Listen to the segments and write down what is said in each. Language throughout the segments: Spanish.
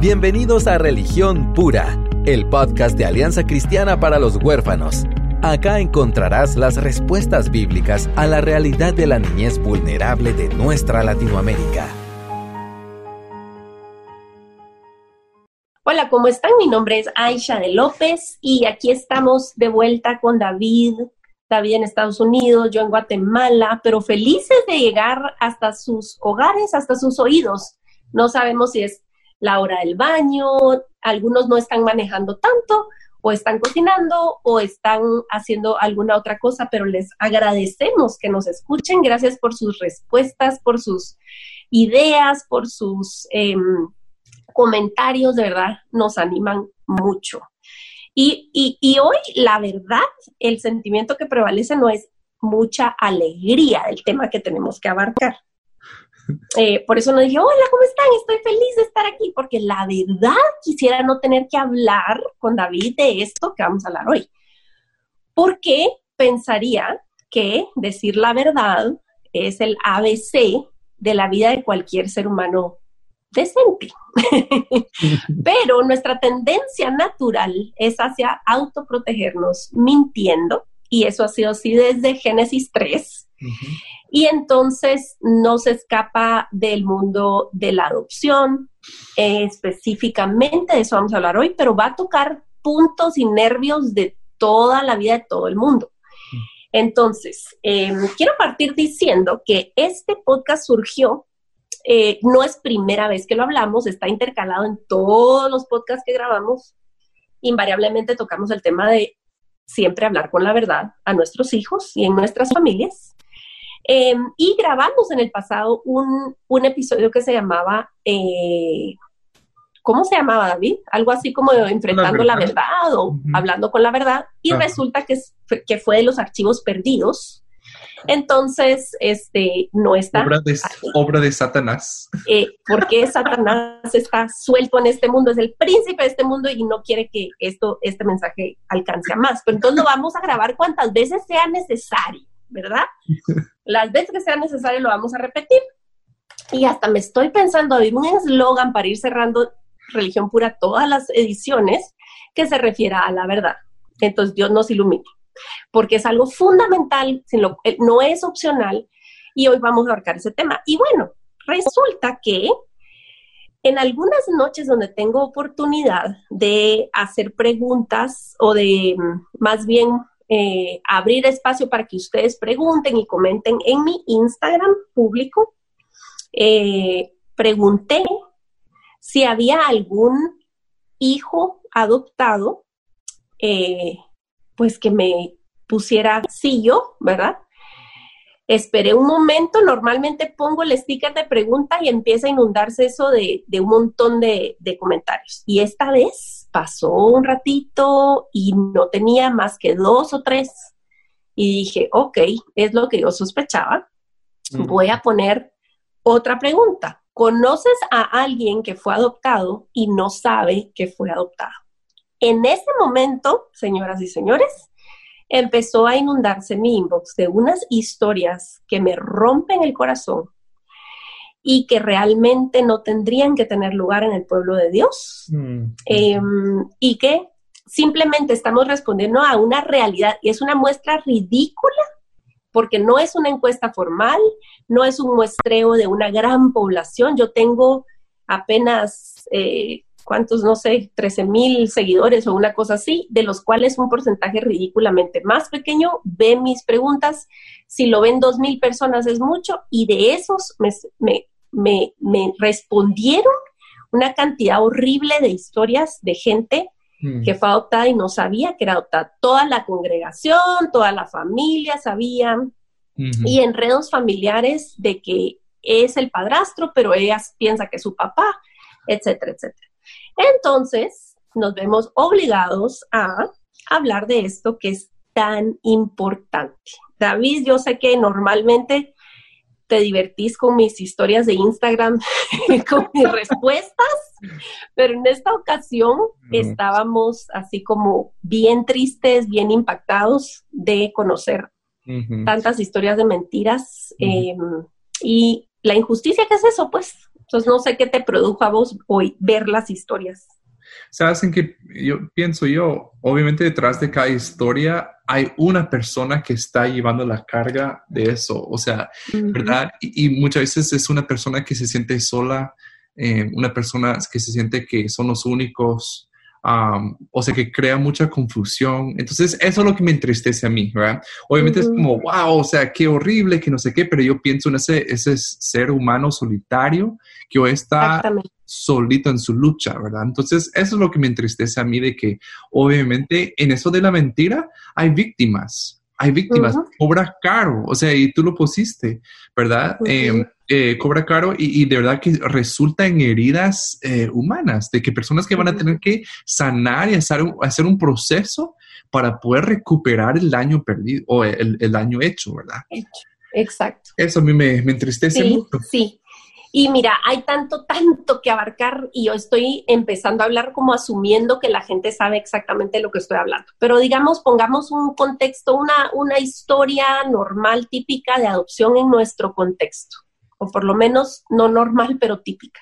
Bienvenidos a Religión Pura, el podcast de Alianza Cristiana para los Huérfanos. Acá encontrarás las respuestas bíblicas a la realidad de la niñez vulnerable de nuestra Latinoamérica. Hola, ¿cómo están? Mi nombre es Aisha de López y aquí estamos de vuelta con David. David en Estados Unidos, yo en Guatemala, pero felices de llegar hasta sus hogares, hasta sus oídos. No sabemos si es la hora del baño, algunos no están manejando tanto o están cocinando o están haciendo alguna otra cosa, pero les agradecemos que nos escuchen. Gracias por sus respuestas, por sus ideas, por sus em, comentarios, de verdad, nos animan mucho. Y, y, hoy, la verdad, el sentimiento que prevalece no es mucha alegría del tema que tenemos que abarcar. Eh, por eso no dije, hola, ¿cómo están? Estoy feliz de estar aquí, porque la verdad quisiera no tener que hablar con David de esto que vamos a hablar hoy. Porque pensaría que decir la verdad es el ABC de la vida de cualquier ser humano decente. Pero nuestra tendencia natural es hacia autoprotegernos mintiendo, y eso ha sido así desde Génesis 3. Y entonces no se escapa del mundo de la adopción, específicamente de eso vamos a hablar hoy, pero va a tocar puntos y nervios de toda la vida de todo el mundo. Entonces, em, quiero partir diciendo que este podcast surgió, eh, no es primera vez que lo hablamos, está intercalado en todos los podcasts que grabamos. Invariablemente tocamos el tema de siempre hablar con la verdad a nuestros hijos y en nuestras familias. Em, y grabamos en el pasado un, episodio que se llamaba, eh, ¿cómo se llamaba David? Algo así como enfrentando la verdad, o hablando con la verdad. Y resulta que, que fue de los archivos perdidos. Entonces, este, no está. Obra de, obra de Satanás. Eh, porque Satanás está suelto en este mundo, es el príncipe de este mundo y no quiere que esto, este mensaje alcance a más. Pero entonces lo vamos a grabar cuantas veces sea necesario. ¿verdad? Las veces que sea necesario lo vamos a repetir. Y hasta me estoy pensando abrir un eslogan para ir cerrando religión pura todas las ediciones que se refiera a la verdad. Entonces Dios nos ilumine, porque es algo fundamental, eh, no es opcional y hoy vamos a abarcar ese tema. Y bueno, resulta que en algunas noches donde tengo oportunidad de hacer preguntas o de mm, más bien eh, abrir espacio para que ustedes pregunten y comenten en mi Instagram público. Eh, pregunté si había algún hijo adoptado, eh, pues que me pusiera sí yo, ¿verdad? Esperé un momento, normalmente pongo el sticker de pregunta y empieza a inundarse eso de, un montón de, comentarios. Y esta vez pasó un ratito y no tenía más que dos o tres. Y dije, ok, es lo que yo sospechaba. Voy a poner otra pregunta. ¿Conoces a alguien que fue adoptado y no sabe que fue adoptado? En ese momento, señoras y señores, empezó a inundarse mi inbox de unas historias que me rompen el corazón y que realmente no tendrían que tener lugar en el pueblo de Dios mm, em, y que simplemente estamos respondiendo a una realidad y es una muestra ridícula porque no es una encuesta formal, no es un muestreo de una gran población. Yo tengo apenas eh, cuántos, no sé, 13 mil seguidores o una cosa así, de los cuales un porcentaje ridículamente más pequeño ve mis preguntas. Si lo ven dos mil personas es mucho y de esos me, me, respondieron una cantidad horrible de historias de gente mm. que fue adoptada y no sabía que era adoptada. Toda la congregación, toda la familia sabía. Y enredos familiares de que es el padrastro, pero ella piensa que es su papá, etcétera, etcétera. Entonces, nos vemos obligados a hablar de esto que es tan importante. David, yo sé que normalmente te divertís con mis historias de Instagram, con mis respuestas, pero en esta ocasión estábamos así como bien tristes, bien impactados de conocer tantas historias de mentiras em, y la injusticia que es eso, pues Entonces, no sé qué te produjo a vos hoy ver las historias. Sabes en que yo pienso yo, obviamente detrás de cada historia hay una persona que está llevando la carga de eso, o sea, ¿verdad? Y, muchas veces es una persona que se siente sola, eh, una persona que se siente que son los únicos, o sea, que crea mucha confusión. Entonces, eso es lo que me entristece a mí, ¿verdad? Obviamente es como, wow, o sea, qué horrible, que no sé qué, pero yo pienso en ese, ese ser humano solitario que hoy está solito en su lucha, ¿verdad? Entonces, eso es lo que me entristece a mí de que, obviamente, en eso de la mentira hay víctimas, hay víctimas, cobra caro, o sea, y tú lo pusiste, ¿verdad? Em, eh, cobra caro y, de verdad que resulta en heridas eh, humanas, de que personas que van a tener que sanar y hacer un, hacer un proceso para poder recuperar el daño perdido o el, el daño hecho, ¿verdad? Exacto. Eso a mí me, me entristece mucho. Sí, y mira, hay tanto, tanto que abarcar y yo estoy empezando a hablar como asumiendo que la gente sabe exactamente lo que estoy hablando. Pero digamos, pongamos un contexto, una, una historia normal, típica de adopción en nuestro contexto, o por lo menos no normal, pero típica.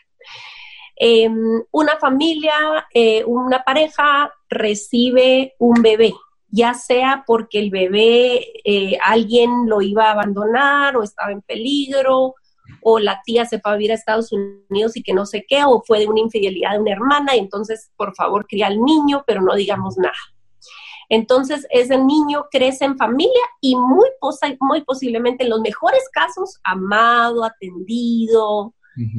Em, una familia, eh, una pareja recibe un bebé, ya sea porque el bebé eh, alguien lo iba a abandonar o estaba en peligro o la tía se fue a vivir a Estados Unidos y que no sé qué, o fue de una infidelidad de una hermana, y entonces, por favor, cría al niño, pero no digamos nada. Entonces, ese niño crece en familia y muy, muy posiblemente en los mejores casos, amado, atendido,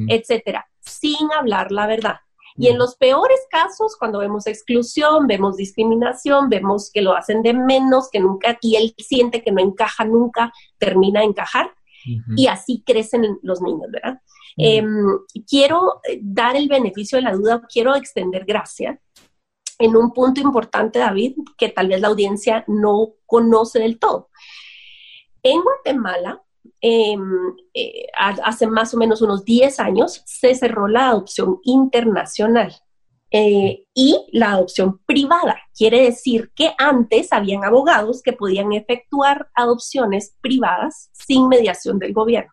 etcétera, sin hablar la verdad. Y en los peores casos, cuando vemos exclusión, vemos discriminación, vemos que lo hacen de menos, que nunca, y él siente que no encaja nunca, termina de encajar, y así crecen los niños, ¿verdad? Em, quiero eh, dar el beneficio de la duda, quiero extender gracia en un punto importante, David, que tal vez la audiencia no conoce del todo. En Guatemala, em, eh, hace más o menos unos 10 años, se cerró la adopción internacional. Eh, y la adopción privada. Quiere decir que antes habían abogados que podían efectuar adopciones privadas sin mediación del gobierno.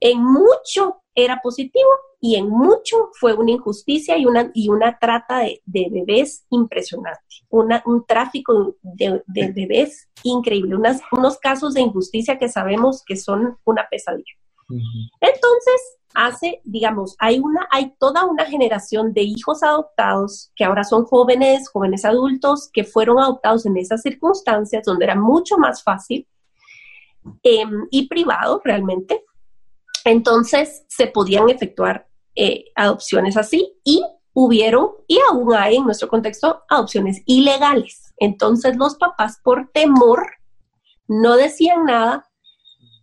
En mucho era positivo y en mucho fue una injusticia y una, y una trata de, bebés impresionante, un tráfico de, bebés increíble, unos casos de injusticia que sabemos que son una pesadilla. Entonces, hace, digamos, hay una, hay toda una generación de hijos adoptados que ahora son jóvenes, jóvenes adultos, que fueron adoptados en esas circunstancias donde era mucho más fácil em, y privado realmente. Entonces se podían efectuar eh, adopciones así y hubieron, y aún hay en nuestro contexto, adopciones ilegales. Entonces los papás por temor no decían nada,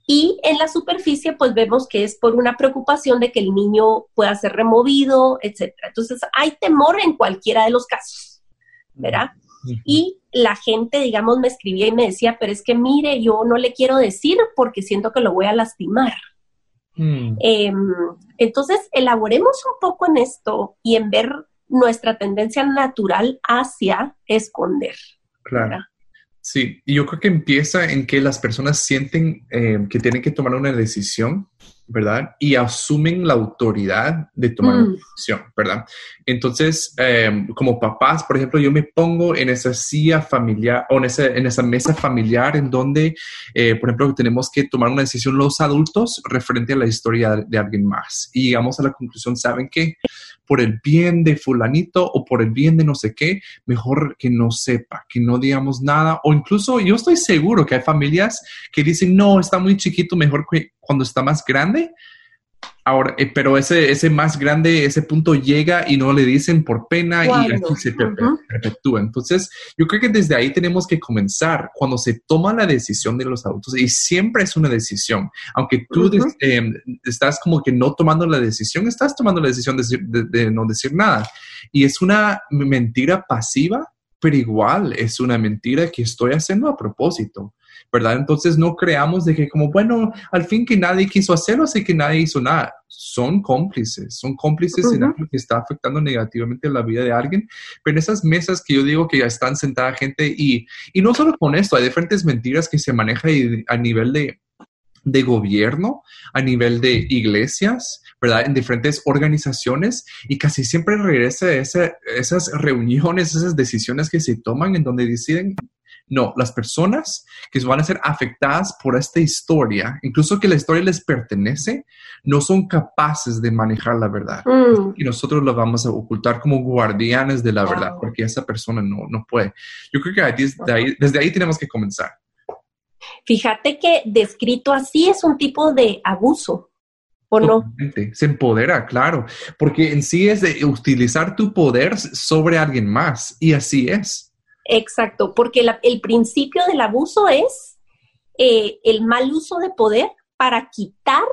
y en la superficie, pues vemos que es por una preocupación de que el niño pueda ser removido, etcétera. Entonces, hay temor en cualquiera de los casos, ¿verdad? Y la gente, digamos, me escribía y me decía, pero es que mire, yo no le quiero decir porque siento que lo voy a lastimar. Mm. Em, entonces, elaboremos un poco en esto y en ver nuestra tendencia natural hacia esconder. Claro. Sí, y yo creo que empieza en que las personas sienten eh, que tienen que tomar una decisión, ¿verdad? Y asumen la autoridad de tomar una mm. decisión, ¿verdad? Entonces, eh, como papás, por ejemplo, yo me pongo en esa silla familiar o en esa, en esa mesa familiar en donde, eh, por ejemplo, tenemos que tomar una decisión los adultos referente a la historia de, de alguien más. Y llegamos a la conclusión, ¿saben qué? por el bien de fulanito o por el bien de no sé qué, mejor que no sepa, que no digamos nada. O incluso yo estoy seguro que hay familias que dicen, no, está muy chiquito, mejor que cuando está más grande. Ahora, eh, pero ese, ese más grande, ese punto llega y no le dicen por pena y así se perpetúa. Entonces, yo creo que desde ahí tenemos que comenzar cuando se toma la decisión de los adultos y siempre es una decisión. Aunque tú em, estás como que no tomando la decisión, estás tomando la decisión de no decir nada. Y es una mentira pasiva, pero igual es una mentira que estoy haciendo a propósito. ¿Verdad? Entonces no creamos de que como, bueno, al fin que nadie quiso hacerlo, así que nadie hizo nada. Son cómplices, son cómplices en algo que está afectando negativamente la vida de alguien. Pero en esas mesas que yo digo que ya están sentada gente y, y no solo con esto, hay diferentes mentiras que se manejan a nivel de, de gobierno, a nivel de iglesias, ¿verdad? En diferentes organizaciones y casi siempre regresa a esas reuniones, esas decisiones que se toman en donde deciden, no, las personas que van a ser afectadas por esta historia, incluso que la historia les pertenece, no son capaces de manejar la verdad. Mm. Y nosotros lo vamos a ocultar como guardianes de la verdad, porque esa persona no, no puede. Yo creo que desde ahí, desde ahí tenemos que comenzar. Fíjate que descrito así es un tipo de abuso. ¿O no? Se empodera, claro, porque en sí es de utilizar tu poder sobre alguien más y así es. Exacto, porque el principio del abuso es eh, el mal uso de poder para quitar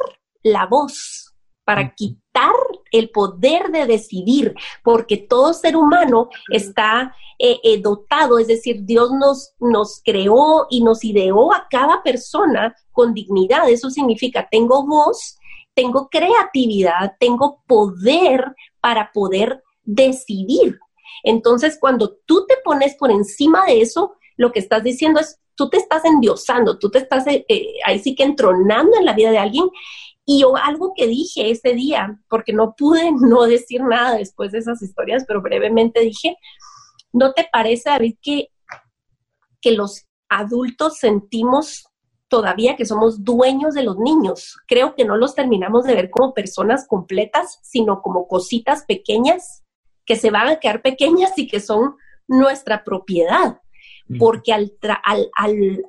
la voz, para quitar el poder de decidir, porque todo ser humano está eh, eh, dotado, es decir, Dios nos, nos creó y nos ideó a cada persona con dignidad. Eso significa, tengo voz, tengo creatividad, tengo poder para poder decidir. Entonces, cuando tú te pones por encima de eso, lo que estás diciendo es, tú te estás endiosando, tú te estás eh, eh, ahí sí que entronando en la vida de alguien. Y yo algo que dije ese día, porque no pude no decir nada después de esas historias, pero brevemente dije, ¿no te parece, David, que, que los adultos sentimos todavía que somos dueños de los niños? Creo que no los terminamos de ver como personas completas, sino como cositas pequeñas que se van a quedar pequeñas y que son nuestra propiedad. Porque al,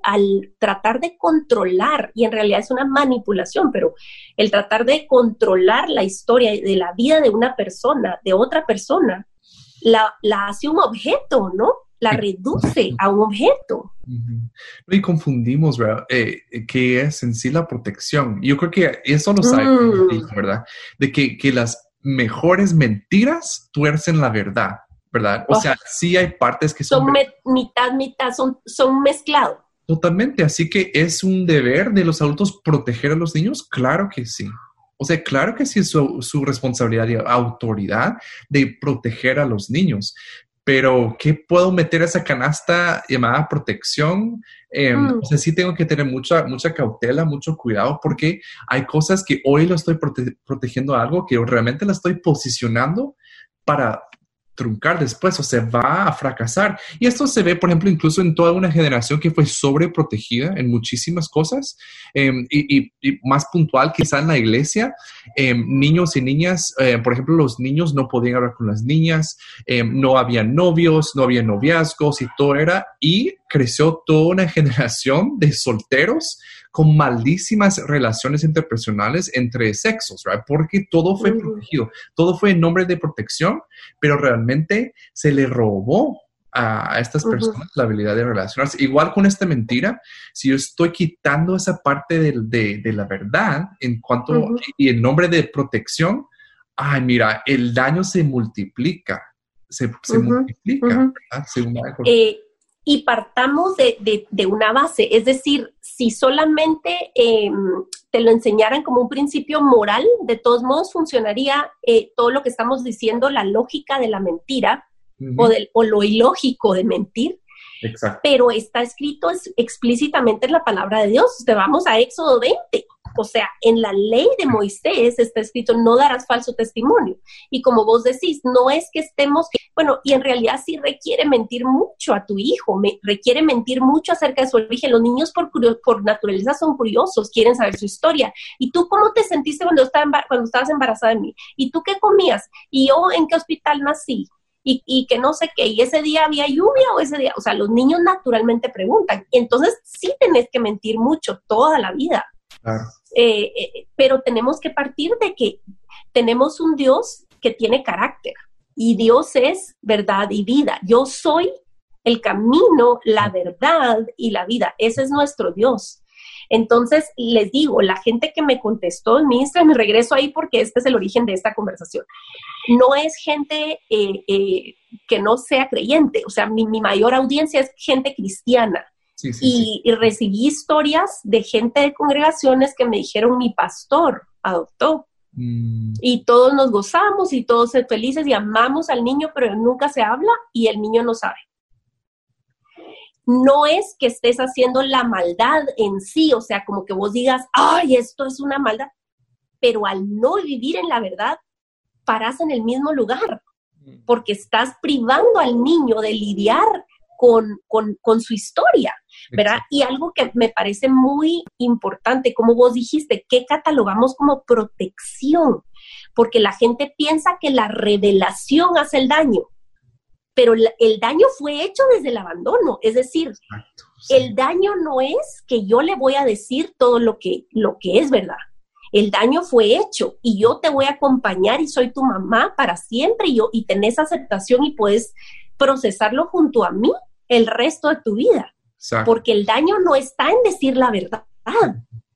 al, tratar de controlar, y en realidad es una manipulación, pero el tratar de controlar la historia de la vida de una persona, de otra persona, la, hace un objeto, ¿no? La reduce a un objeto. Y confundimos, ¿verdad? Eh, que es en sí la protección. Yo creo que eso lo sabe, mm. ¿verdad? De que, que las mejores mentiras tuercen la verdad, ¿verdad? O sea, sí hay partes que son... Son mitad, mitad, son, son mezclados. Totalmente, así que es un deber de los adultos proteger a los niños, claro que sí. O sea, claro que sí es su, su responsabilidad y autoridad de proteger a los niños, pero ¿qué puedo meter a esa canasta llamada protección? Eh, O sea, sí tengo que tener mucha, mucha cautela, mucho cuidado, porque hay cosas que hoy lo estoy protegiendo algo que realmente la estoy posicionando para truncar después o se va a fracasar. Y esto se ve, por ejemplo, incluso en toda una generación que fue sobreprotegida en muchísimas cosas em, y, más puntual quizá en la iglesia, em, niños y niñas, eh, por ejemplo, los niños no podían hablar con las niñas, em, no había novios, no había noviazgos y todo era, y creció toda una generación de solteros con malísimas relaciones interpersonales entre sexos, right? Porque todo fue protegido, todo fue en nombre de protección, pero realmente se le robó a estas personas la habilidad de relacionarse. Igual con esta mentira, si yo estoy quitando esa parte de, de, la verdad en cuanto y en nombre de protección, ay, mira, el daño se multiplica, se, se multiplica, y partamos de, de, una base, es decir, si solamente em, te lo enseñaran como un principio moral, de todos modos funcionaría eh, todo lo que estamos diciendo, la lógica de la mentira o, del, o lo ilógico de mentir. Exacto. Pero está escrito explícitamente en la palabra de Dios. Te vamos a Éxodo 20. O sea, en la ley de Moisés está escrito, no darás falso testimonio. Y como vos decís, no es que estemos, bueno, y en realidad sí requiere mentir mucho a tu hijo, me, requiere mentir mucho acerca de su origen. Los niños por, por naturaleza son curiosos, quieren saber su historia. ¿Y tú cómo te sentiste cuando, estaba, cuando estabas embarazada de mí? ¿Y tú qué comías? ¿Y yo en qué hospital nací? Y, y, que no sé qué, y ese día había lluvia o ese día, o sea, los niños naturalmente preguntan, y entonces sí tenés que mentir mucho toda la vida. Eh, eh, pero tenemos que partir de que tenemos un Dios que tiene carácter y Dios es verdad y vida. Yo soy el camino, la verdad y la vida. Ese es nuestro Dios. Entonces, les digo, la gente que me contestó en mi Instagram, me regreso ahí porque este es el origen de esta conversación. No es gente eh, que no sea creyente, o sea, mi, mayor audiencia es gente cristiana y, recibí historias de gente de congregaciones que me dijeron, mi pastor adoptó. Mm. Y todos nos gozamos y todos ser felices y amamos al niño, pero nunca se habla y el niño no sabe. No es que estés haciendo la maldad en sí, o sea, como que vos digas, ay, esto es una maldad, pero al no vivir en la verdad, paras en el mismo lugar, mm. porque estás privando al niño de lidiar con, con, su historia, ¿verdad? Y algo que me parece muy importante, como vos dijiste, ¿qué catalogamos como protección? Porque la gente piensa que la revelación hace el daño, pero el daño fue hecho desde el abandono, es decir, el daño no es que yo le voy a decir todo lo que, lo que es verdad. El daño fue hecho y yo te voy a acompañar y soy tu mamá para siempre y, yo, y tenés aceptación y puedes procesarlo junto a mí el resto de tu vida. Porque el daño no está en decir la verdad.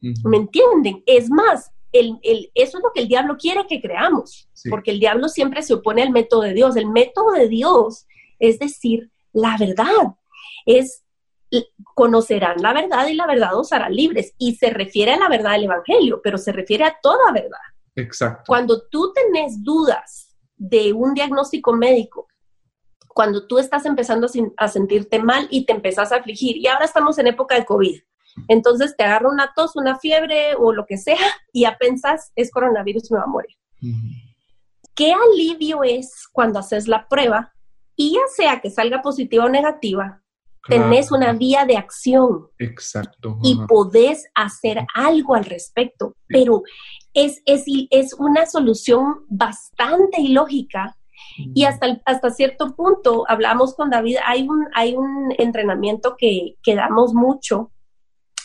¿Me entienden? Es más, el, eso es lo que el diablo quiere que creamos, porque el diablo siempre se opone al método de Dios. El método de Dios es decir la verdad, es conocerán la verdad y la verdad os hará libres. Y se refiere a la verdad del Evangelio, pero se refiere a toda verdad. Exacto. Cuando tú tenés dudas de un diagnóstico médico, cuando tú estás empezando a sentirte mal y te empezás a afligir, y ahora estamos en época de COVID, entonces te agarra una tos, una fiebre o lo que sea, y ya pensás, es coronavirus, me va a morir. Qué alivio es cuando haces la prueba y ya sea que salga positiva o negativa, tenés una vía de acción. Exacto. Y podés hacer algo al respecto, pero es, es, es, una solución bastante ilógica. Y hasta, hasta cierto punto, hablamos con David, hay un, hay un entrenamiento que, que damos mucho,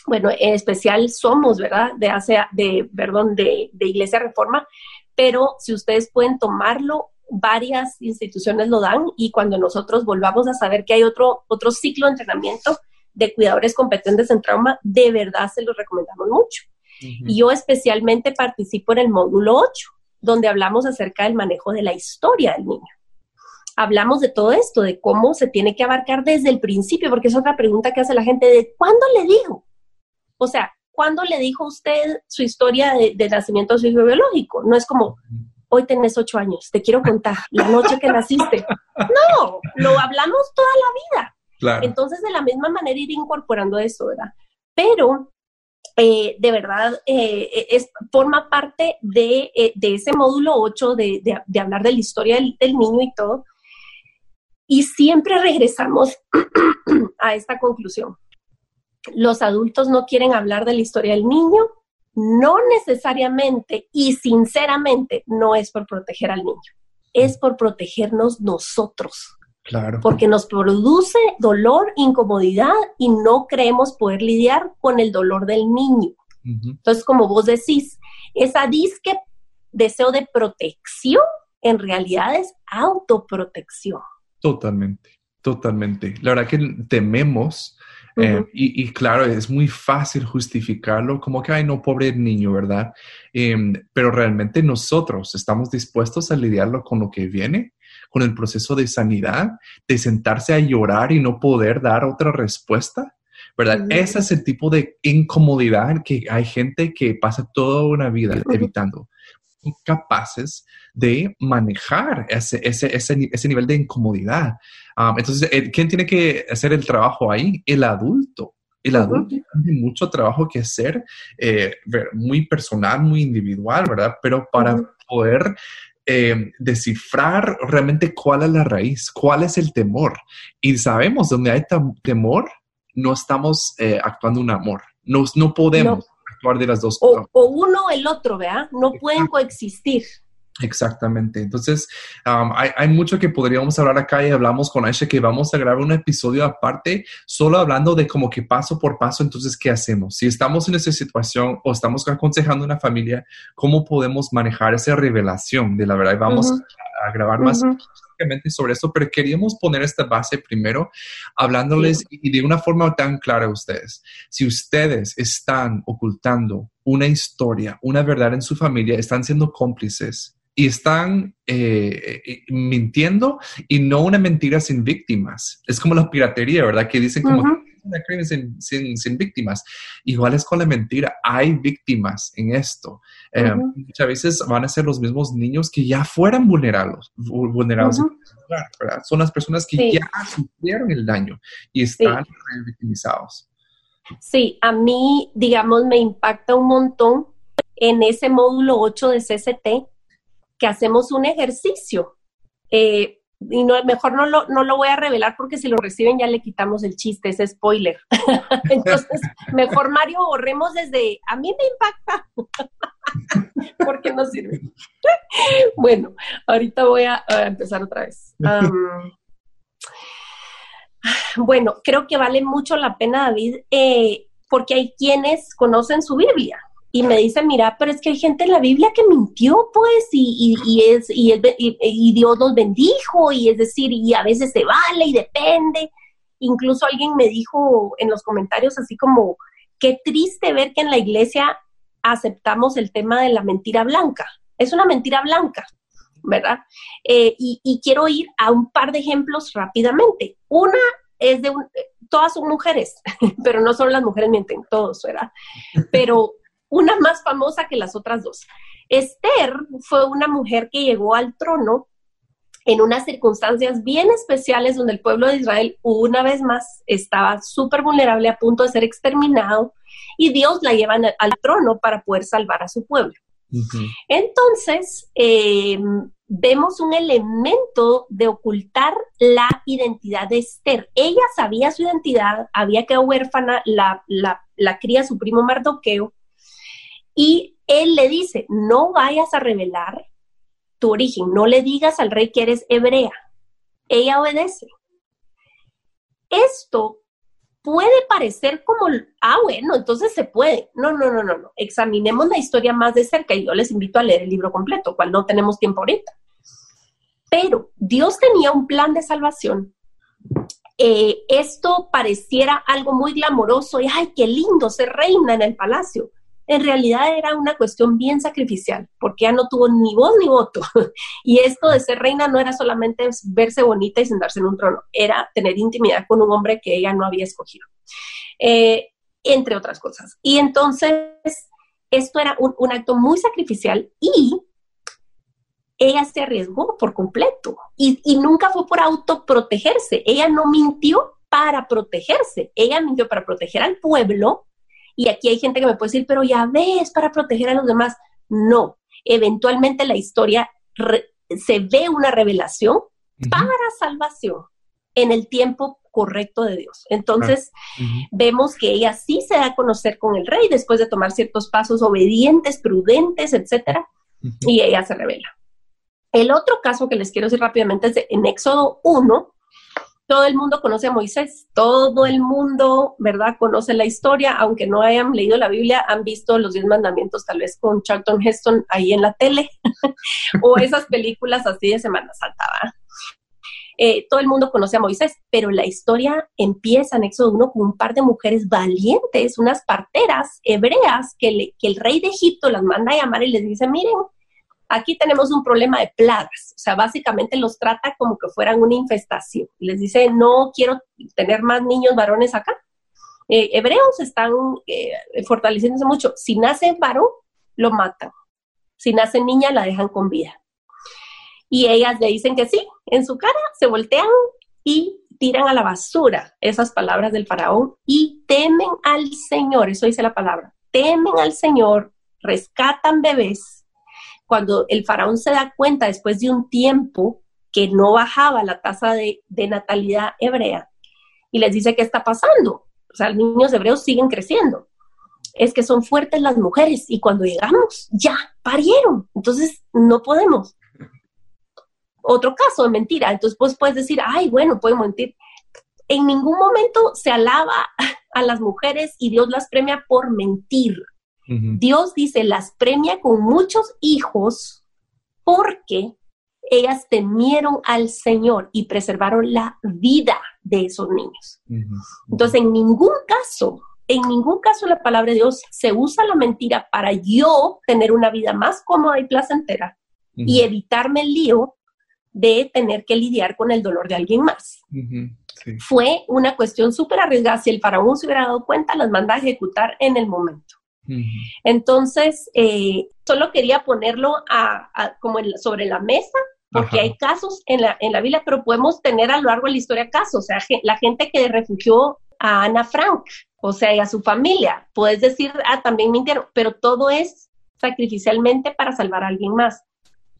bueno, en especial somos, ¿verdad? De, hace, de, perdón, de, de Iglesia Reforma, pero si ustedes pueden tomarlo, varias instituciones lo dan y cuando nosotros volvamos a saber que hay otro, otro ciclo de entrenamiento de cuidadores competentes en trauma, de verdad se los recomendamos mucho. Y yo especialmente participo en el módulo 8, donde hablamos acerca del manejo de la historia del niño. Hablamos de todo esto, de cómo se tiene que abarcar desde el principio, porque es otra pregunta que hace la gente, ¿de cuándo le digo? O sea, ¿cuándo le dijo usted su historia de, de nacimiento su hijo biológico? No es como, hoy tenés ocho años, te quiero contar la noche que naciste. No, lo hablamos toda la vida. Claro. Entonces, de la misma manera, ir incorporando eso, ¿verdad? Pero, eh, de verdad, eh, es, forma parte de, eh, de, ese módulo 8 de, de, hablar de la historia del, del niño y todo. Y siempre regresamos a esta conclusión. Los adultos no quieren hablar de la historia del niño no necesariamente y sinceramente no es por proteger al niño, es por protegernos nosotros. Claro. Porque nos produce dolor, incomodidad y no creemos poder lidiar con el dolor del niño. Entonces, como vos decís, esa disque deseo de protección en realidad es autoprotección. Totalmente, totalmente. La verdad que tememos eh, y, claro, es muy fácil justificarlo como que, ay, no, pobre niño, ¿verdad? Em, pero realmente nosotros estamos dispuestos a lidiarlo con lo que viene, con el proceso de sanidad, de sentarse a llorar y no poder dar otra respuesta. ¿Verdad? Ese es el tipo de incomodidad que hay gente que pasa toda una vida evitando capaces de manejar ese, ese, ese, ese nivel de incomodidad. Um, entonces, eh, ¿quién tiene que hacer el trabajo ahí? El adulto. El adulto tiene mucho trabajo que hacer, eh, muy personal, muy individual, ¿verdad? Pero para poder eh, descifrar realmente cuál es la raíz, cuál es el temor. Y sabemos, donde hay temor, no estamos actuando un amor. No, no podemos de las dos o, o uno o el otro, ¿verdad? No pueden coexistir. Exactamente. Entonces, um, hay, hay, mucho que podríamos hablar acá y hablamos con Aisha que vamos a grabar un episodio aparte, solo hablando de como que paso por paso, entonces, ¿qué hacemos? Si estamos en esa situación o estamos aconsejando a una familia, ¿cómo podemos manejar esa revelación de la verdad? Y vamos a, grabar más sobre eso, pero queríamos poner esta base primero, hablándoles y de una forma tan clara a ustedes. Si ustedes están ocultando una historia, una verdad en su familia, están siendo cómplices y están eh, eh, mintiendo y no una mentira sin víctimas. Es como la piratería, ¿verdad? Que dicen como crimen sin, víctimas. Igual es con la mentira, hay víctimas en esto. Eh, muchas veces van a ser los mismos niños que ya fueran vulnerados, vulnerados Son las personas que ya sufrieron el daño y están victimizados. Sí, a mí, digamos, me impacta un montón en ese módulo 8 de CCT que hacemos un ejercicio. Eh, y no, mejor no lo, no lo voy a revelar porque si lo reciben ya le quitamos el chiste, ese spoiler. Entonces, mejor Mario, borremos desde, a mí me impacta, porque no sirve. bueno, ahorita voy a, empezar otra vez. bueno, creo que vale mucho la pena, David, eh, porque hay quienes conocen su Biblia y me dice, mira, pero es que hay gente en la Biblia que mintió, pues, y, y, es, y, y, Dios los bendijo, y es decir, y a veces se vale y depende. Incluso alguien me dijo en los comentarios así como, qué triste ver que en la iglesia aceptamos el tema de la mentira blanca. Es una mentira blanca, ¿verdad? Eh, y, quiero ir a un par de ejemplos rápidamente. Una es de, todas son mujeres, pero no solo las mujeres mienten, todos, ¿verdad? Pero una más famosa que las otras dos. Esther fue una mujer que llegó al trono en unas circunstancias bien especiales donde el pueblo de Israel una vez más estaba súper vulnerable a punto de ser exterminado y Dios la lleva al trono para poder salvar a su pueblo. Entonces, eh, vemos un elemento de ocultar la identidad de Esther. Ella sabía su identidad, había quedado huérfana, la, la, la cría su primo Mardoqueo, y él le dice, no vayas a revelar tu origen, no le digas al rey que eres hebrea. Ella obedece. Esto puede parecer como, ah, bueno, entonces se puede. No, no, no, no, no. Examinemos la historia más de cerca y yo les invito a leer el libro completo, cual no tenemos tiempo ahorita. Pero Dios tenía un plan de salvación. Eh, esto pareciera algo muy glamoroso y, ay, qué lindo ser reina en el palacio en realidad era una cuestión bien sacrificial, porque ya no tuvo ni voz ni voto. Y esto de ser reina no era solamente verse bonita y sentarse en un trono, era tener intimidad con un hombre que ella no había escogido, eh, entre otras cosas. Y entonces, esto era un, acto muy sacrificial y ella se arriesgó por completo y, y nunca fue por autoprotegerse. Ella no mintió para protegerse, ella mintió para proteger al pueblo y aquí hay gente que me puede decir, pero ya ves, para proteger a los demás. No, eventualmente la historia se ve una revelación para salvación en el tiempo correcto de Dios. Entonces, vemos que ella sí se da a conocer con el rey después de tomar ciertos pasos obedientes, prudentes, etcétera, y ella se revela. El otro caso que les quiero decir rápidamente es en Éxodo 1, todo el mundo conoce a Moisés, todo el mundo, ¿verdad? Conoce la historia, aunque no hayan leído la Biblia, han visto los diez mandamientos tal vez con Charlton Heston ahí en la tele, o esas películas así de Semana Santa, eh, todo el mundo conoce a Moisés, pero la historia empieza en Éxodo 1 con un par de mujeres valientes, unas parteras hebreas que, que el rey de Egipto las manda a llamar y les dice, miren, Aquí tenemos un problema de plagas, o sea, básicamente los trata como que fueran una infestación. Les dice, no quiero tener más niños varones acá. Eh, hebreos están eh, fortaleciéndose mucho. Si nace varón, lo matan. Si nace niña, la dejan con vida. Y ellas le dicen que sí, en su cara se voltean y tiran a la basura esas palabras del faraón y temen al Señor, eso dice la palabra, temen al Señor, rescatan bebés cuando el faraón se da cuenta después de un tiempo que no bajaba la tasa de, natalidad hebrea y les dice, ¿qué está pasando? O sea, los niños hebreos siguen creciendo. Es que son fuertes las mujeres y cuando llegamos, ya, parieron. Entonces, no podemos. Otro caso de mentira. Entonces, pues puedes decir, ay, bueno, puedo mentir. En ningún momento se alaba a las mujeres y Dios las premia por mentir. Dios dice, las premia con muchos hijos porque ellas temieron al Señor y preservaron la vida de esos niños. Entonces, en ningún caso, en ningún caso la palabra de Dios se usa la mentira para yo tener una vida más cómoda y placentera y evitarme el lío de tener que lidiar con el dolor de alguien más. Fue una cuestión súper arriesgada. Si el faraón se hubiera dado cuenta, las manda a ejecutar en el momento. Entonces, eh, solo quería ponerlo a, como sobre la mesa, porque hay casos en la, en la Biblia, pero podemos tener a lo largo de la historia casos. O sea, la gente que refugió a Ana Frank, o sea, y a su familia. Puedes decir, ah, también mintieron, pero todo es sacrificialmente para salvar a alguien más.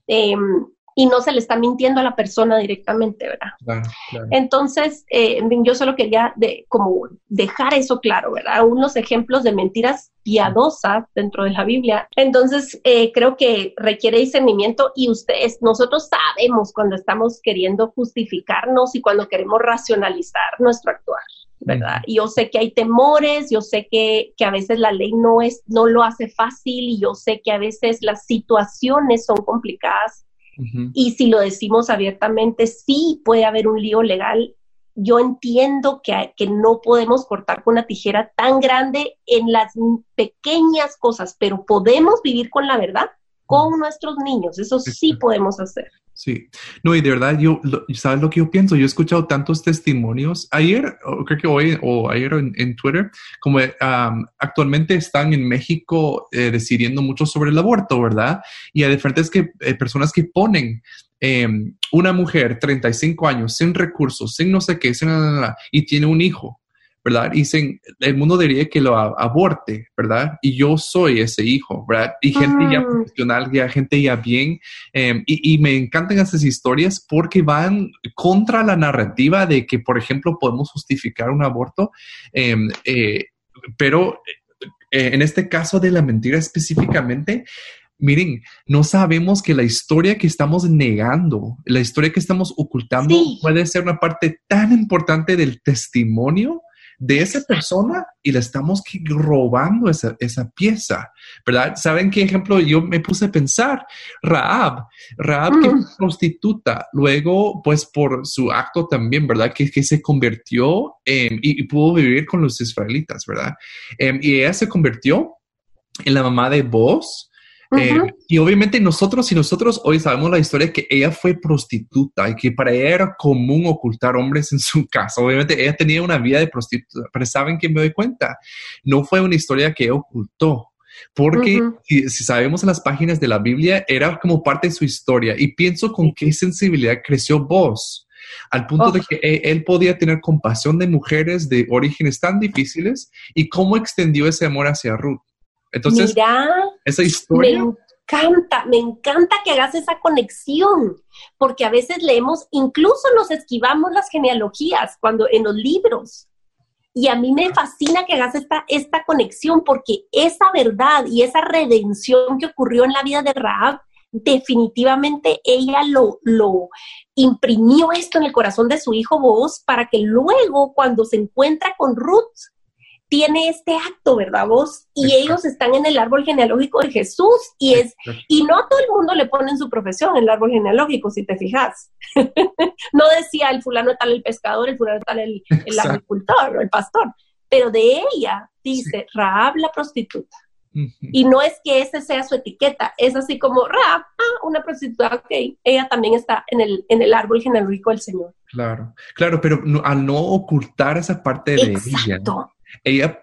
Em, y no se le está mintiendo a la persona directamente, ¿verdad? Entonces, eh, yo solo quería de, como dejar eso claro, ¿verdad? Unos ejemplos de mentiras piadosas dentro de la Biblia. Entonces, eh, creo que requiere discernimiento y ustedes, nosotros sabemos cuando estamos queriendo justificarnos y cuando queremos racionalizar nuestro actuar. ¿verdad? Yo sé que hay temores, yo sé que, que, a veces la ley no, es, no lo hace fácil y yo sé que a veces las situaciones son complicadas y si lo decimos abiertamente, sí puede haber un lío legal. Yo entiendo que, que no podemos cortar con una tijera tan grande en las pequeñas cosas, pero podemos vivir con la verdad con nuestros niños. Eso sí podemos hacer. Sí, no, y de verdad, yo, ¿sabes lo que yo pienso? Yo he escuchado tantos testimonios. Ayer, creo que hoy o ayer en, Twitter, como actualmente están en México eh, decidiendo mucho sobre el aborto, ¿verdad? Y hay diferentes que, eh, personas que ponen em, una mujer, 35 años, sin recursos, sin no sé qué, sin nada, y tiene un hijo. ¿Verdad? Dicen, el mundo diría que lo aborte, ¿verdad? Y yo soy ese hijo, ¿verdad? Y gente ya ah. profesional, ya gente ya bien. Em, y, me encantan esas historias porque van contra la narrativa de que, por ejemplo, podemos justificar un aborto, em, eh, pero eh, en este caso de la mentira específicamente, miren, no sabemos que la historia que estamos negando, la historia que estamos ocultando puede ser una parte tan importante del testimonio de esa persona y le estamos robando esa, pieza, ¿verdad? ¿Saben qué ejemplo? Yo me puse a pensar, Raab, Raab que fue prostituta, luego pues por su acto también, ¿verdad? Que, que se convirtió y, pudo vivir con los israelitas, ¿verdad? Em, y ella se convirtió en la mamá de Boaz, eh, y obviamente nosotros, si nosotros hoy sabemos la historia que ella fue prostituta y que para ella era común ocultar hombres en su casa, obviamente ella tenía una vida de prostituta, pero ¿saben que me doy cuenta? No fue una historia que ella ocultó. Porque si, sabemos en las páginas de la Biblia, era como parte de su historia. Y pienso con qué sensibilidad creció vos al punto de que él, podía tener compasión de mujeres de orígenes tan difíciles y cómo extendió ese amor hacia Ruth. Entonces, Mira, esa historia. Me encanta, me encanta que hagas esa conexión, porque a veces leemos, incluso nos esquivamos las genealogías cuando en los libros. Y a mí me fascina que hagas esta, esta conexión, porque esa verdad y esa redención que ocurrió en la vida de Raab, definitivamente ella lo, lo imprimió esto en el corazón de su hijo vos para que luego cuando se encuentra con Ruth, tiene este acto, ¿verdad vos? Y ellos están en el árbol genealógico de Jesús y es y no todo el mundo le ponen su profesión en el árbol genealógico, si te fijas. no decía el fulano tal el pescador, el fulano tal el, el agricultor o el pastor, pero de ella dice Raab la prostituta. Y no es que esa sea su etiqueta, es así como Raab, ah, una prostituta, ok, ella también está en el, en el árbol genealógico del Señor. Claro, claro, pero al no ocultar esa parte de Exacto ella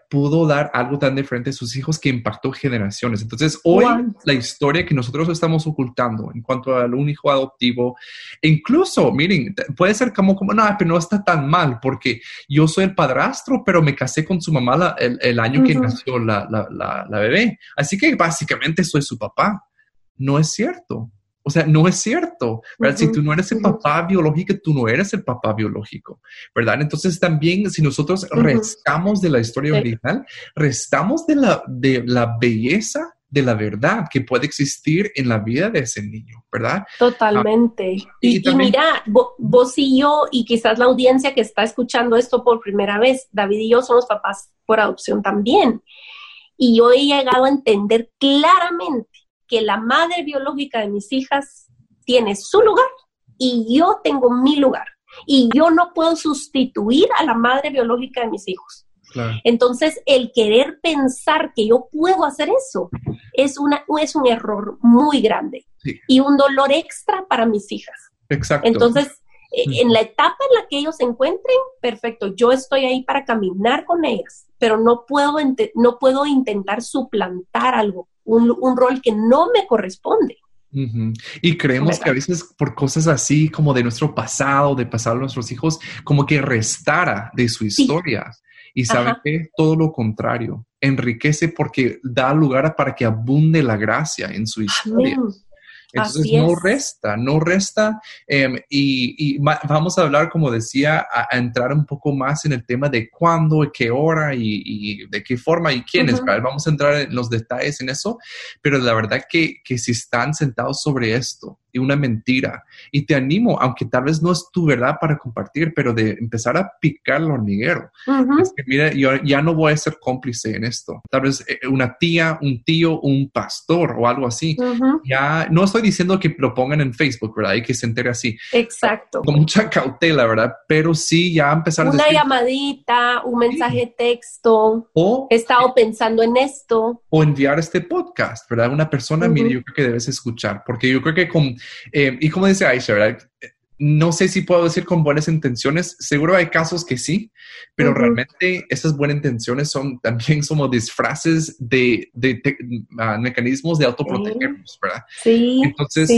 pudo dar algo tan diferente a sus hijos que impactó generaciones. Entonces, hoy la historia que nosotros estamos ocultando en cuanto a un hijo adoptivo, incluso, miren, puede ser como, como, no, pero no está tan mal porque yo soy el padrastro, pero me casé con su mamá el, año que nació la, la, la bebé. Así que básicamente soy su papá. No es cierto. O sea, no es cierto, ¿verdad? Si tú no eres el papá biológico, tú no eres el papá biológico, ¿verdad? Entonces también si nosotros restamos de la historia original, restamos de la, de la belleza de la verdad que puede existir en la vida de ese niño, ¿verdad? Totalmente. Ah, y, mira, vos, y yo, y quizás la audiencia que está escuchando esto por primera vez, David y yo somos papás por adopción también. Y yo he llegado a entender claramente que la madre biológica de mis hijas tiene su lugar y yo tengo mi lugar. Y yo no puedo sustituir a la madre biológica de mis hijos. Entonces, el querer pensar que yo puedo hacer eso es, una, es un error muy grande y un dolor extra para mis hijas. Exacto. Entonces, Eh, en la etapa en la que ellos se encuentren, perfecto, yo estoy ahí para caminar con ellas, pero no puedo, no puedo intentar suplantar algo, un, un rol que no me corresponde. Y creemos que a veces por cosas así como de nuestro pasado, de pasar a nuestros hijos, como que restara de su historia. Y sabe que todo lo contrario, enriquece porque da lugar para que abunde la gracia en su historia. Entonces no resta, no resta. Em, y, vamos a hablar, como decía, a, entrar un poco más en el tema de cuándo, qué hora y, de qué forma y quiénes. Vamos a entrar en los detalles en eso, pero la verdad que, que si están sentados sobre esto y una mentira. Y te animo, aunque tal vez no es tu verdad para compartir, pero de empezar a picar el hormiguero. Es que, mira, yo ya no voy a ser cómplice en esto. Tal vez eh, una tía, un tío, un pastor o algo así. Ya no estoy diciendo que lo pongan en Facebook, ¿verdad? Y que se entere así. Exacto. Con mucha cautela, ¿verdad? Pero sí ya empezar una a Una llamadita, un mensaje de texto. O he estado pensando en esto. O enviar este podcast, ¿verdad? Una persona, mire, yo creo que debes escuchar, porque yo creo que con eh, y como dice Aisha, ¿verdad? No sé si puedo decir con buenas intenciones, seguro hay casos que sí, pero realmente esas buenas intenciones son también somos disfraces de, de ah, mecanismos de autoprotegernos, ¿verdad? Sí. Entonces,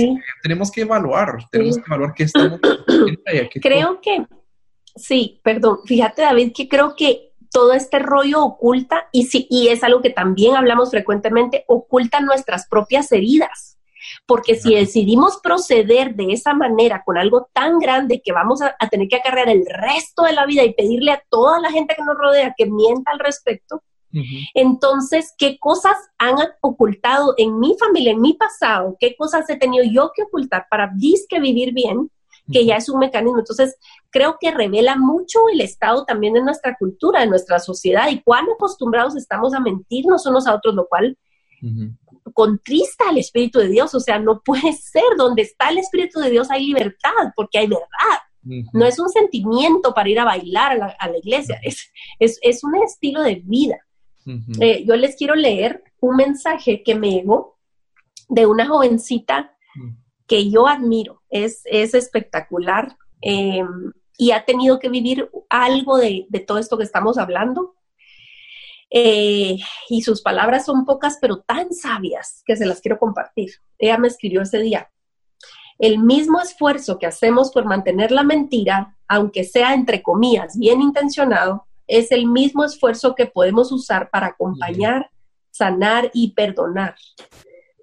tenemos que evaluar, tenemos que evaluar qué estamos Creo que, sí, perdón, fíjate David, que creo que todo este rollo oculta, y, sí, y es algo que también hablamos frecuentemente, oculta nuestras propias heridas porque si decidimos proceder de esa manera con algo tan grande que vamos a, tener que acarrear el resto de la vida y pedirle a toda la gente que nos rodea que mienta al respecto, entonces, ¿qué cosas han ocultado en mi familia, en mi pasado? ¿Qué cosas he tenido yo que ocultar para disque vivir bien? que ya es un mecanismo. Entonces, creo que revela mucho el estado también de nuestra cultura, de nuestra sociedad y cuán acostumbrados estamos a mentirnos unos a otros, lo cual contrista al Espíritu de Dios. O sea, no puede ser. Donde está el Espíritu de Dios hay libertad, porque hay verdad. No es un sentimiento para ir a bailar a la, iglesia, es, es, un estilo de vida. Eh, yo les quiero leer un mensaje que me llegó de una jovencita que yo admiro, es, es espectacular em, y ha tenido que vivir algo de, de todo esto que estamos hablando eh, y sus palabras son pocas, pero tan sabias que se las quiero compartir. Ella me escribió ese día. El mismo esfuerzo que hacemos por mantener la mentira, aunque sea entre comillas bien intencionado, es el mismo esfuerzo que podemos usar para acompañar, sanar y perdonar.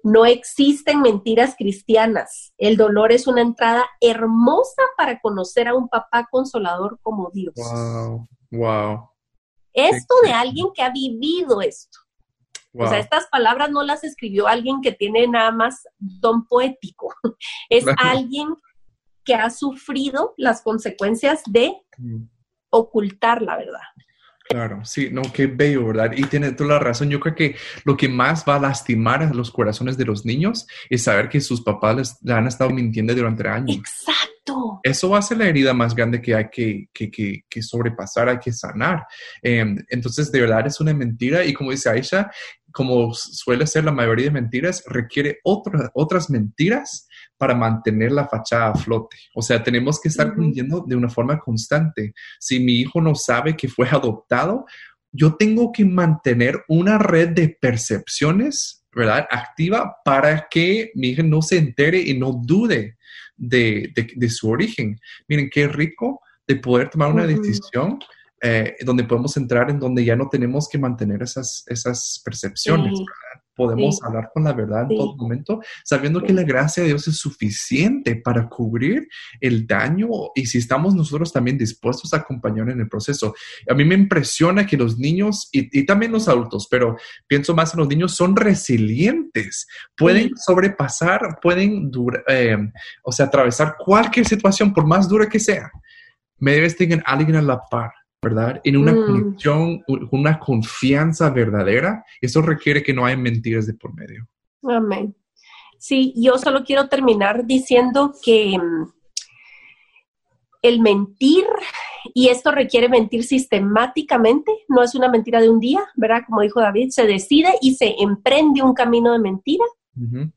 No existen mentiras cristianas. El dolor es una entrada hermosa para conocer a un papá consolador como Dios. Wow, wow. Esto de alguien que ha vivido esto. O sea, estas palabras no las escribió alguien que tiene nada más don poético. Es alguien que ha sufrido las consecuencias de mm. ocultar la verdad. Claro, sí, no, qué bello, ¿verdad? Y tiene toda la razón. Yo creo que lo que más va a lastimar a los corazones de los niños es saber que sus papás les, han estado mintiendo durante años. Exacto. Eso va a ser la herida más grande que hay que, que, que, sobrepasar, hay que sanar. Em, entonces, de verdad es una mentira y como dice Aisha, como suele ser la mayoría de mentiras, requiere otras mentiras para mantener la fachada a flote. O sea, tenemos que estar uh de una forma constante. Si mi hijo no sabe que fue adoptado, yo tengo que mantener una red de percepciones, ¿verdad? Activa para que mi hijo no se entere y no dude de, su origen. Miren, qué rico de poder tomar una decisión eh, donde podemos entrar en donde ya no tenemos que mantener esas, esas percepciones, ¿verdad? Podemos hablar con la verdad en todo momento, sabiendo que la gracia de Dios es suficiente para cubrir el daño y si estamos nosotros también dispuestos a acompañar en el proceso. A mí me impresiona que los niños y, también los adultos, pero pienso más en los niños, son resilientes, pueden sobrepasar, pueden, eh, o sea, atravesar cualquier situación, por más dura que sea. Me debes tener alguien a la par ¿verdad? En una mm. conexión, una confianza verdadera, eso requiere que no haya mentiras de por medio. Amén. Sí, yo solo quiero terminar diciendo que mm, el mentir, y esto requiere mentir sistemáticamente, no es una mentira de un día, ¿verdad? Como dijo David, se decide y se emprende un camino de mentira,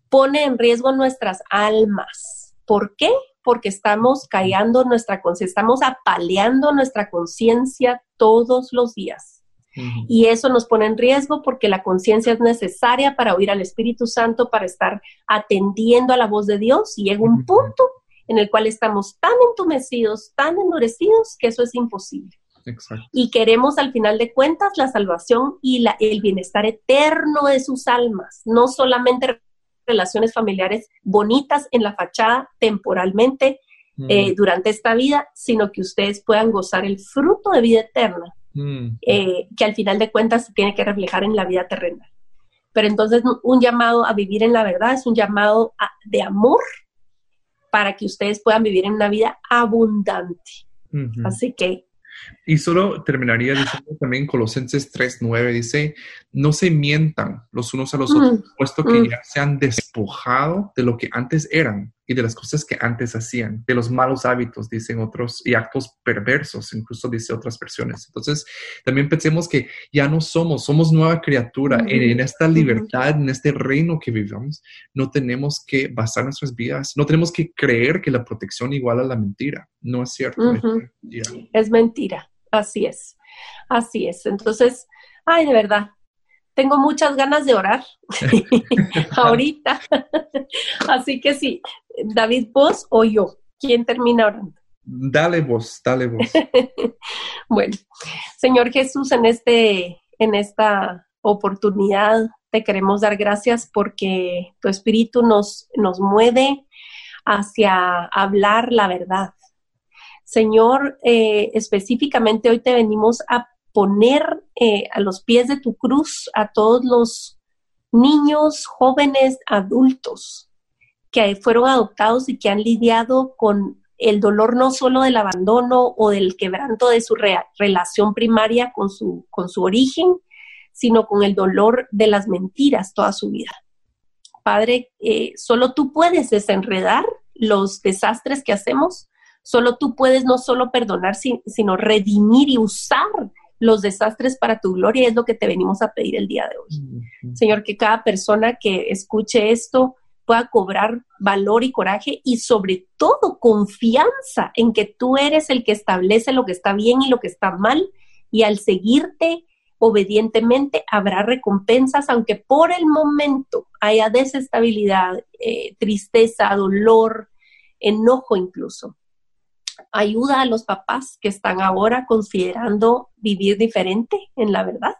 pone en riesgo nuestras almas. ¿Por qué? Porque estamos callando nuestra conciencia, estamos apaleando nuestra conciencia todos los días. Y eso nos pone en riesgo porque la conciencia es necesaria para oír al Espíritu Santo, para estar atendiendo a la voz de Dios. Y llega un punto en el cual estamos tan entumecidos, tan endurecidos, que eso es imposible. Y queremos al final de cuentas la salvación y la, el bienestar eterno de sus almas, no solamente relaciones familiares bonitas en la fachada temporalmente mm. eh, durante esta vida, sino que ustedes puedan gozar el fruto de vida eterna, mm. eh, que al final de cuentas se tiene que reflejar en la vida terrenal. Pero entonces un llamado a vivir en la verdad es un llamado de amor para que ustedes puedan vivir en una vida abundante. Así que y solo terminaría diciendo también Colosenses 3.9, dice, no se mientan los unos a los otros, mm, puesto que mm. ya se han despojado de lo que antes eran y de las cosas que antes hacían, de los malos hábitos, dicen otros, y actos perversos, incluso dice otras versiones. Entonces, también pensemos que ya no somos, somos nueva criatura. en, esta libertad, en este reino que vivimos, no tenemos que basar nuestras vidas, no tenemos que creer que la protección iguala a la mentira. No es cierto. es mentira. Así es, así es. Entonces, ay, de verdad, tengo muchas ganas de orar ahorita. así que sí, David, vos o yo, ¿quién termina orando? Dale vos, dale vos. bueno, Señor Jesús, en, este, en esta oportunidad te queremos dar gracias porque tu espíritu nos, nos mueve hacia hablar la verdad, Señor, eh, específicamente hoy te venimos a poner eh, a los pies de tu cruz a todos los niños, jóvenes, adultos que fueron adoptados y que han lidiado con el dolor no solo del abandono o del quebranto de su relación primaria con su, con su origen, sino con el dolor de las mentiras toda su vida. Padre, eh, solo tú puedes desenredar los desastres que hacemos, Solo tú puedes no solo perdonar, sino redimir y usar los desastres para tu gloria. Es lo que te venimos a pedir el día de hoy. Señor, que cada persona que escuche esto pueda cobrar valor y coraje y sobre todo confianza en que tú eres el que establece lo que está bien y lo que está mal y al seguirte obedientemente habrá recompensas, aunque por el momento haya desestabilidad, eh, tristeza, dolor, enojo incluso ayuda a los papás que están ahora considerando vivir diferente en la verdad,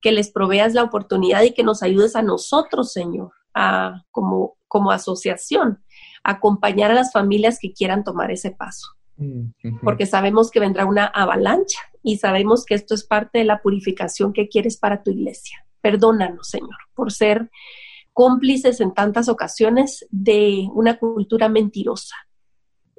que les proveas la oportunidad y que nos ayudes a nosotros, Señor, a, como, como asociación, a acompañar a las familias que quieran tomar ese paso. Mm, Porque sabemos que vendrá una avalancha y sabemos que esto es parte de la purificación que quieres para tu iglesia. Perdónanos, Señor, por ser cómplices en tantas ocasiones de una cultura mentirosa,